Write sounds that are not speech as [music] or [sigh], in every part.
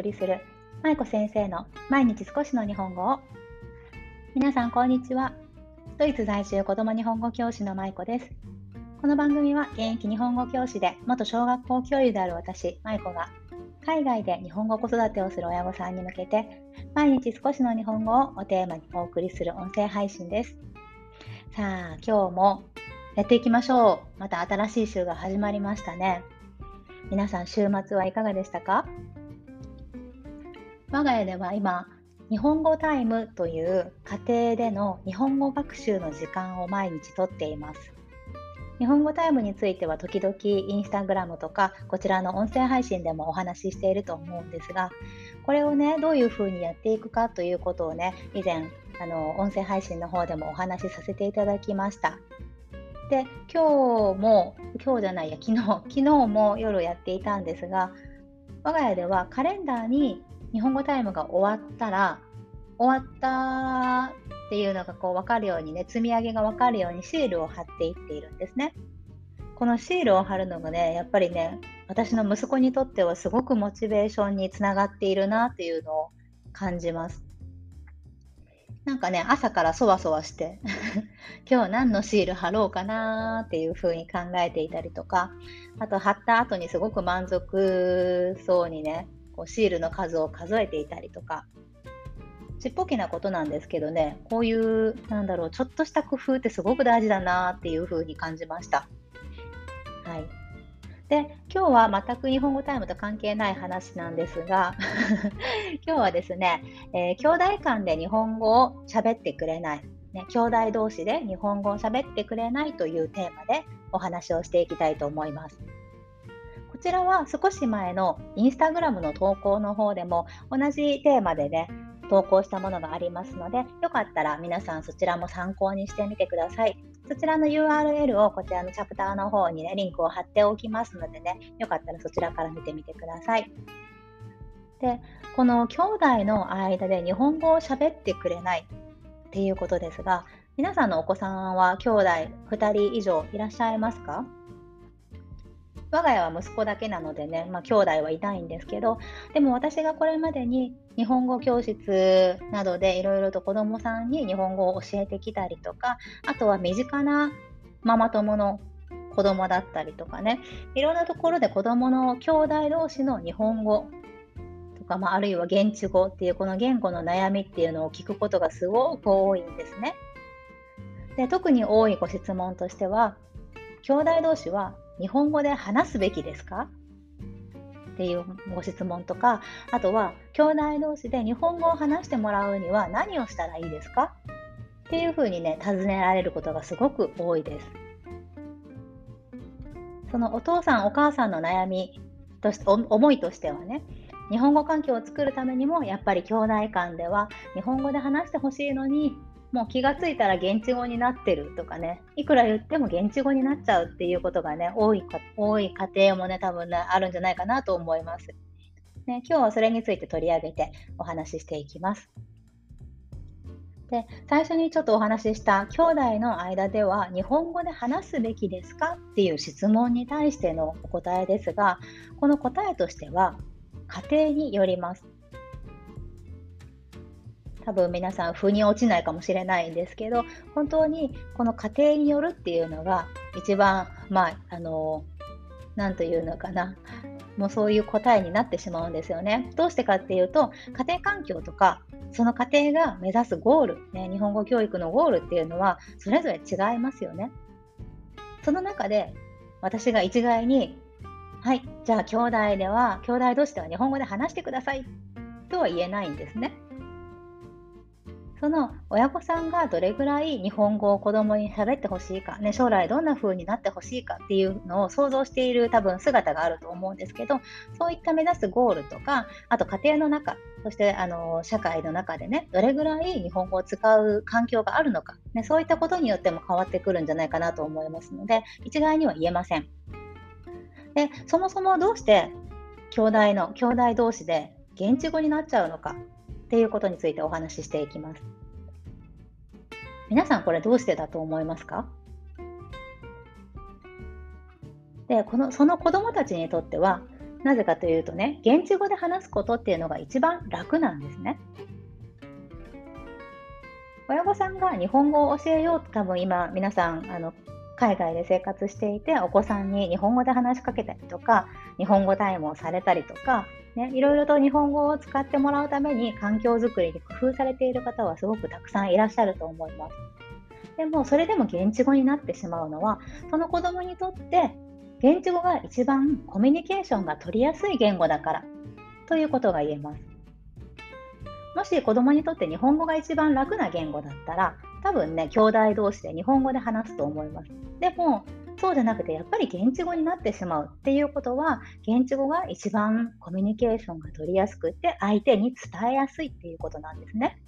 送りする。舞子先生の毎日少しの日本語を。皆さんこんにちは。ドイツ在住子ども日本語教師の舞子です。この番組は現役日本語教師で元小学校教諭である私舞子が海外で日本語子育てをする親御さんに向けて毎日少しの日本語をおテーマにお送りする音声配信です。さあ今日もやっていきましょう。また新しい週が始まりましたね。皆さん週末はいかがでしたか？我が家では今日本語タイムという家庭での日本語学習の時間を毎日とっています。日本語タイムについては時々インスタグラムとかこちらの音声配信でもお話ししていると思うんですがこれをねどういうふうにやっていくかということをね以前あの音声配信の方でもお話しさせていただきました。で今日も今日じゃないや昨日昨日も夜やっていたんですが我が家ではカレンダーに日本語タイムが終わったら終わったっていうのがこう分かるようにね積み上げが分かるようにシールを貼っていっているんですね。このシールを貼るのがねやっぱりね私の息子にとってはすごくモチベーションにつながっているなっていうのを感じます。なんかね、朝からそわそわして [laughs] 今日何のシール貼ろうかなっていうふうに考えていたりとか、あと貼った後にすごく満足そうにね、こうシールの数を数えていたりとか、ちっぽけなことなんですけどね、こういう、なんだろう、ちょっとした工夫ってすごく大事だなっていうふうに感じました。はい。で今日は全く日本語タイムと関係ない話なんですが [laughs] 今日はですね、えー、兄弟間で日本語を喋ってくれない、ね、兄弟同士で日本語を喋ってくれないというテーマでお話をしていきたいと思います。ちらは少し前のインスタグラムの投稿の方でも同じテーマでね投稿したものがありますのでよかったら皆さんそちらも参考にしてみてください。そちらの URL をこちらのチャプターの方にね、リンクを貼っておきますのでね、よかったらそちらから見てみてください。で、この兄弟の間で日本語を喋ってくれないっていうことですが、皆さんのお子さんは兄弟2人以上いらっしゃいますか？我が家は息子だけなのでね、まあ、兄弟はいないんですけど、でも私がこれまでに日本語教室などでいろいろと子どもさんに日本語を教えてきたりとか、あとは身近なママ友の子供だったりとかね、いろんなところで子供の兄弟同士の日本語とか、まあ、あるいは現地語っていうこの言語の悩みっていうのを聞くことがすごく多いんですね。で特に多いご質問としては、兄弟同士は日本語で話すべきですか？っていうご質問とか、あとは、兄弟同士で日本語を話してもらうには何をしたらいいですか？っていうふうにね、尋ねられることがすごく多いです。そのお父さん、お母さんの悩みとし思いとしてはね、日本語環境を作るためにも、やっぱり兄弟間では日本語で話してほしいのに、もう気がついたら現地語になってるとかね、いくら言っても現地語になっちゃうっていうことがね、多いか多い家庭もね、多分ね、あるんじゃないかなと思います。ね、今日はそれについて取り上げてお話ししていきます。で最初にちょっとお話しした兄弟の間では日本語で話すべきですかっていう質問に対してのお答えですがこの答えとしては家庭によります多分皆さん腑に落ちないかもしれないんですけど本当にこの家庭によるっていうのが一番まああの何というのかなもうそういう答えになってしまうんですよね。どうしてかっていうと家庭環境とかその家庭が目指すゴール、ね、日本語教育のゴールっていうのはそれぞれ違いますよね。その中で私が一概にはいじゃあ兄弟では兄弟同士では日本語で話してくださいとは言えないんですね。その親御さんがどれぐらい日本語を子供に喋ってほしいか、ね、将来どんな風になってほしいかっていうのを想像している多分姿があると思うんですけど、そういった目指すゴールとか、あと家庭の中、そしてあの社会の中でね、どれぐらい日本語を使う環境があるのか、ね、そういったことによっても変わってくるんじゃないかなと思いますので、一概には言えません。で、そもそもどうして兄弟の兄弟同士で現地語になっちゃうのかっていうことについてお話ししていきます。皆さんこれどうしてだと思いますか？でこのその子どもたちにとってはなぜかというとね、現地語で話すことっていうのが一番楽なんですね。親御さんが日本語を教えようと多分今皆さんあの海外で生活していてお子さんに日本語で話しかけたりとか日本語タイムをされたりとか、ね、いろいろと日本語を使ってもらうために環境づくりに工夫されている方はすごくたくさんいらっしゃると思います。でもそれでも現地語になってしまうのはその子供にとって現地語が一番コミュニケーションが取りやすい言語だからということが言えます。もし子供にとって日本語が一番楽な言語だったら多分ね兄弟同士で日本語で話すと思います。でもそうじゃなくてやっぱり現地語になってしまうっていうことは現地語が一番コミュニケーションが取りやすくて相手に伝えやすいっていうことなんですね。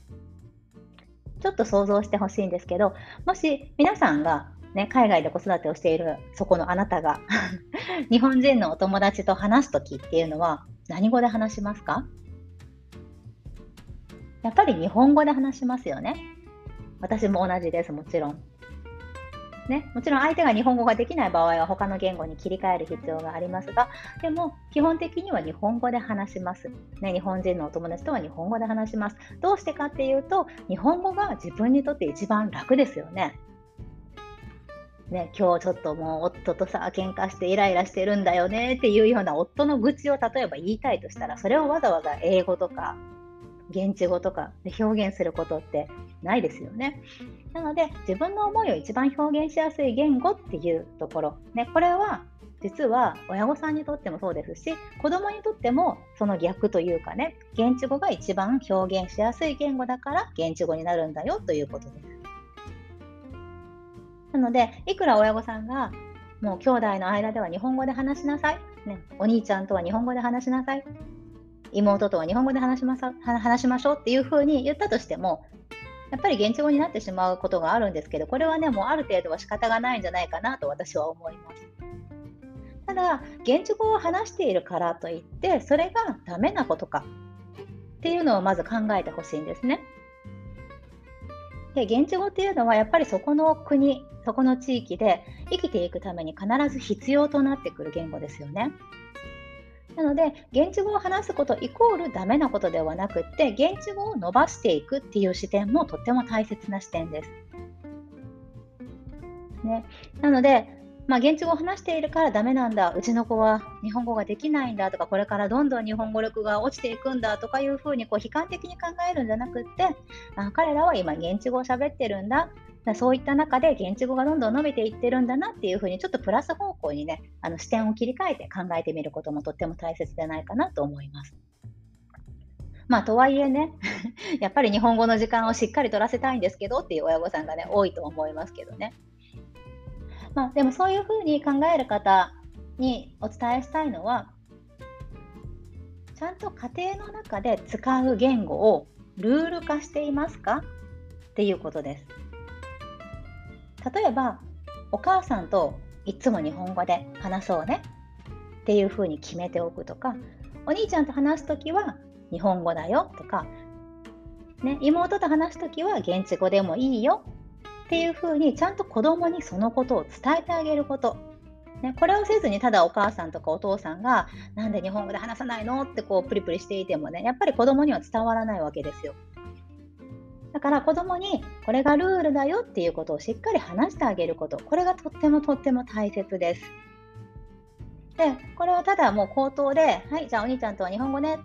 ちょっと想像してほしいんですけどもし皆さんがね、海外で子育てをしているそこのあなたが [laughs] 日本人のお友達と話す時っていうのは何語で話しますか？やっぱり日本語で話しますよね。私も同じです、もちろん。ね、もちろん相手が日本語ができない場合は他の言語に切り替える必要がありますが、でも基本的には日本語で話します。ね、日本人のお友達とは日本語で話します。どうしてかっていうと、日本語が自分にとって一番楽ですよね。ね、今日ちょっともう夫とさ喧嘩してイライラしてるんだよねっていうような夫の愚痴を例えば言いたいとしたらそれをわざわざ英語とか現地語とかで表現することってないですよね。なので自分の思いを一番表現しやすい言語っていうところ、ね、これは実は親御さんにとってもそうですし子供にとってもその逆というかね現地語が一番表現しやすい言語だから現地語になるんだよということです。なのでいくら親御さんがもう兄弟の間では日本語で話しなさい、ね、お兄ちゃんとは日本語で話しなさい妹とは日本語で話しま話しましょうっていうふうに言ったとしても、やっぱり現地語になってしまうことがあるんですけど、これはね、もうある程度は仕方がないんじゃないかなと私は思います。ただ、現地語を話しているからといって、それがダメなことかっていうのをまず考えてほしいんですね。で、現地語っていうのはやっぱりそこの国、そこの地域で生きていくために必ず必要となってくる言語ですよね。なので、現地語を話すことイコールダメなことではなくって、現地語を伸ばしていくっていう視点もとっても大切な視点です。ね、なので、まあ、現地語を話しているからダメなんだ、うちの子は日本語ができないんだとか、これからどんどん日本語力が落ちていくんだとかいうふうにこう悲観的に考えるんじゃなくって、あ彼らは今現地語を喋ってるんだ、そういった中で現地語がどんどん伸びていってるんだなっていうふうにちょっとプラス方向にねあの視点を切り替えて考えてみることもとっても大切じゃないかなと思います。まあとはいえね [laughs] やっぱり日本語の時間をしっかり取らせたいんですけどっていう親御さんがね多いと思いますけどね。まあでもそういうふうに考える方にお伝えしたいのはちゃんと家庭の中で使う言語をルール化していますかっていうことです。例えばお母さんといつも日本語で話そうね。っていうふうに決めておくとかお兄ちゃんと話す時は日本語だよとか、ね、妹と話す時は現地語でもいいよ。っていうふうにちゃんと子供にそのことを伝えてあげること、ね、これをせずにただお母さんとかお父さんがなんで日本語で話さないのってこうプリプリしていてもねやっぱり子供には伝わらないわけですよ。だから子供にこれがルールだよっていうことをしっかり話してあげること、これがとってもとっても大切です。で、これをただもう口頭で、はい、じゃあお兄ちゃんとは日本語ね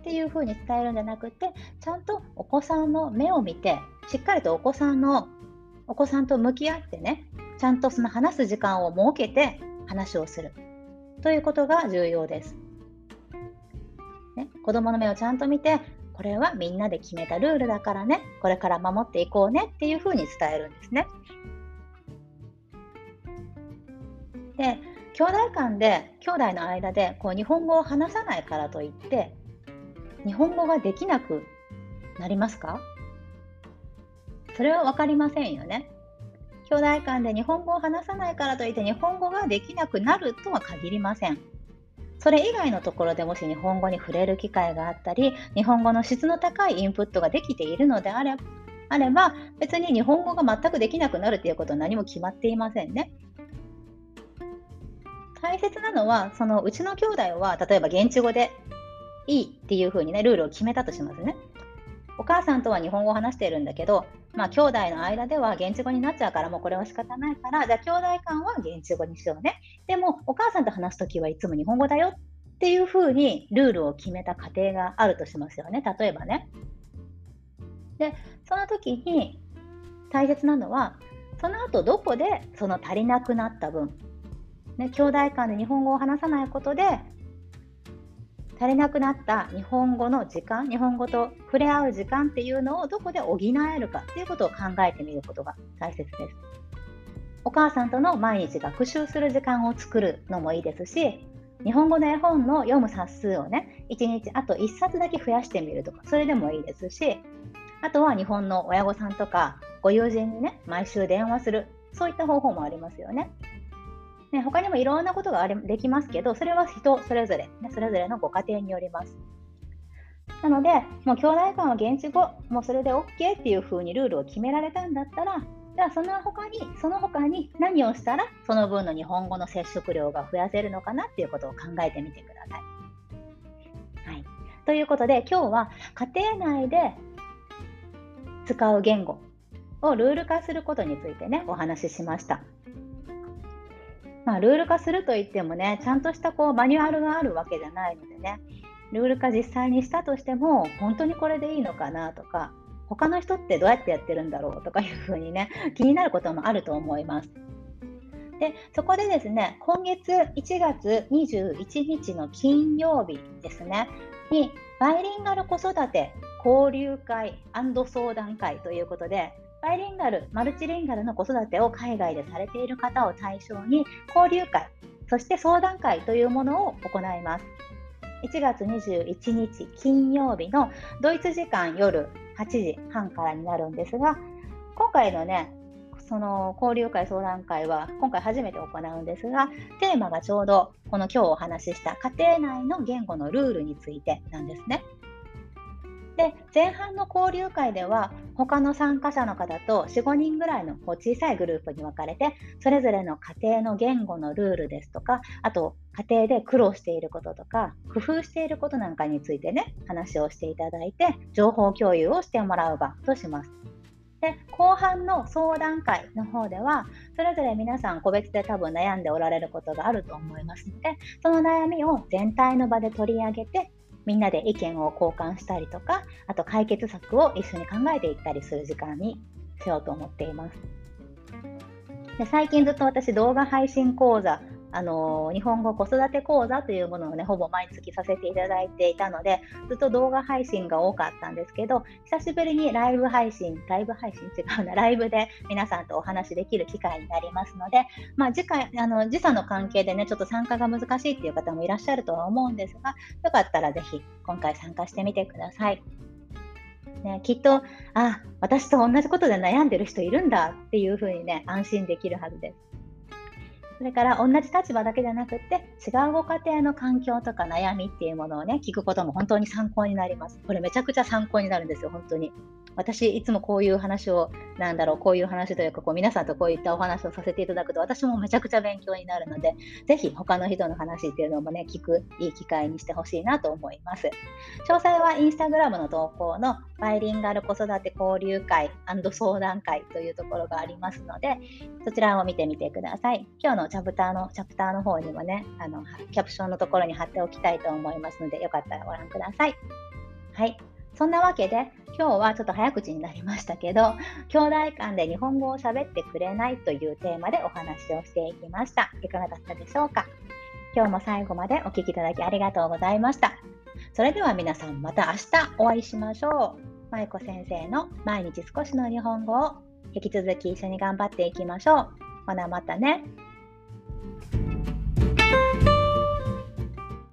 っていうふうに伝えるんじゃなくて、ちゃんとお子さんの目を見て、しっかりとお子さんの、お子さんと向き合ってね、ちゃんとその話す時間を設けて話をするということが重要です。ね、子供の目をちゃんと見て、これはみんなで決めたルールだからね、これから守っていこうねっていうふうに伝えるんですね。で、兄弟間で、兄弟の間でこう日本語を話さないからといって、日本語ができなくなりますか？それは分かりませんよね。兄弟間で日本語を話さないからといって日本語ができなくなるとは限りません。それ以外のところでもし日本語に触れる機会があったり、日本語の質の高いインプットができているのであれあれば、別に日本語が全くできなくなるということは何も決まっていませんね。大切なのは、そのうちの兄弟は、例えば現地語でいいっていう風にね、ルールを決めたとしますね。お母さんとは日本語を話しているんだけど、まあ、兄弟の間では現地語になっちゃうから、もうこれは仕方ないから、じゃあ兄弟間は現地語にしようね。でも、お母さんと話すときはいつも日本語だよっていう風にルールを決めた家庭があるとしますよね。例えばね。で、その時に大切なのは、その後どこでその足りなくなった分、ね、兄弟間で日本語を話さないことで足りなくなった日本語の時間日本語と触れ合う時間っていうのをどこで補えるかっていうことを考えてみることが大切です。お母さんとの毎日学習する時間を作るのもいいですし日本語の絵本の読む冊数をね1日あと1冊だけ増やしてみるとかそれでもいいですしあとは日本の親御さんとかご友人にね毎週電話するそういった方法もありますよね。ね、他にもいろんなことがありできますけど、それは人それぞれ、ね、それぞれのご家庭によります。なので、もう兄弟間は現地語、もうそれで OK っていう風にルールを決められたんだったら、じゃあその他に、その他に何をしたら、その分の日本語の接触量が増やせるのかなっていうことを考えてみてください。はい、ということで、今日は家庭内で使う言語をルール化することについてね、お話ししました。まあ、ルール化するといってもね、ちゃんとしたこうマニュアルがあるわけじゃないのでね、ルール化実際にしたとしても、本当にこれでいいのかなとか、他の人ってどうやってやってるんだろうとかいうふうにね、気になることもあると思います。で、そこでですね、今月1月21日の金曜日ですね、に、バイリンガル子育て交流会相談会ということで、バイリンガル、マルチリンガルの子育てを海外でされている方を対象に交流会、そして相談会というものを行います。1月21日金曜日のドイツ時間夜8時半からになるんですが、今回のね、その交流会相談会は今回初めて行うんですが、テーマがちょうどこの今日お話しした家庭内の言語のルールについてなんですね。で前半の交流会では他の参加者の方と45人ぐらいのこう小さいグループに分かれてそれぞれの家庭の言語のルールですとかあと家庭で苦労していることとか工夫していることなんかについてね話をしていただいて情報共有をしてもらう場とします。で後半の相談会の方ではそれぞれ皆さん個別で多分悩んでおられることがあると思いますのでその悩みを全体の場で取り上げてみんなで意見を交換したりとか、あと解決策を一緒に考えていったりする時間にしようと思っています。で最近ずっと私動画配信講座あの日本語子育て講座というものをね、ほぼ毎月させていただいていたので、ずっと動画配信が多かったんですけど、久しぶりにライブ配信、ライブ配信違うな、[laughs] ライブで皆さんとお話できる機会になりますので、まあ、次回、あの、時差の関係でね、ちょっと参加が難しいっていう方もいらっしゃるとは思うんですが、よかったらぜひ今回参加してみてください。ね、きっと、あ、私と同じことで悩んでる人いるんだっていうふうにね、安心できるはずです。それから同じ立場だけじゃなくって違うご家庭の環境とか悩みっていうものをね聞くことも本当に参考になります。これめちゃくちゃ参考になるんですよ本当に。私いつもこういう話をなんだろうこういう話というかこう皆さんとこういったお話をさせていただくと私もめちゃくちゃ勉強になるのでぜひ他の人の話っていうのもね聞くいい機会にしてほしいなと思います。詳細はインスタグラムの投稿のバイリンガル子育て交流会相談会というところがありますのでそちらを見てみてください。今日のチャプターのチャプターの方にもねあのキャプションのところに貼っておきたいと思いますのでよかったらご覧ください。はい。そんなわけで今日はちょっと早口になりましたけど兄弟間で日本語を喋ってくれないというテーマでお話をしていきました。いかがだったでしょうか？今日も最後までお聴きいただきありがとうございました。それでは皆さんまた明日お会いしましょう。舞子先生の毎日少しの日本語を引き続き一緒に頑張っていきましょう。ほなまたね。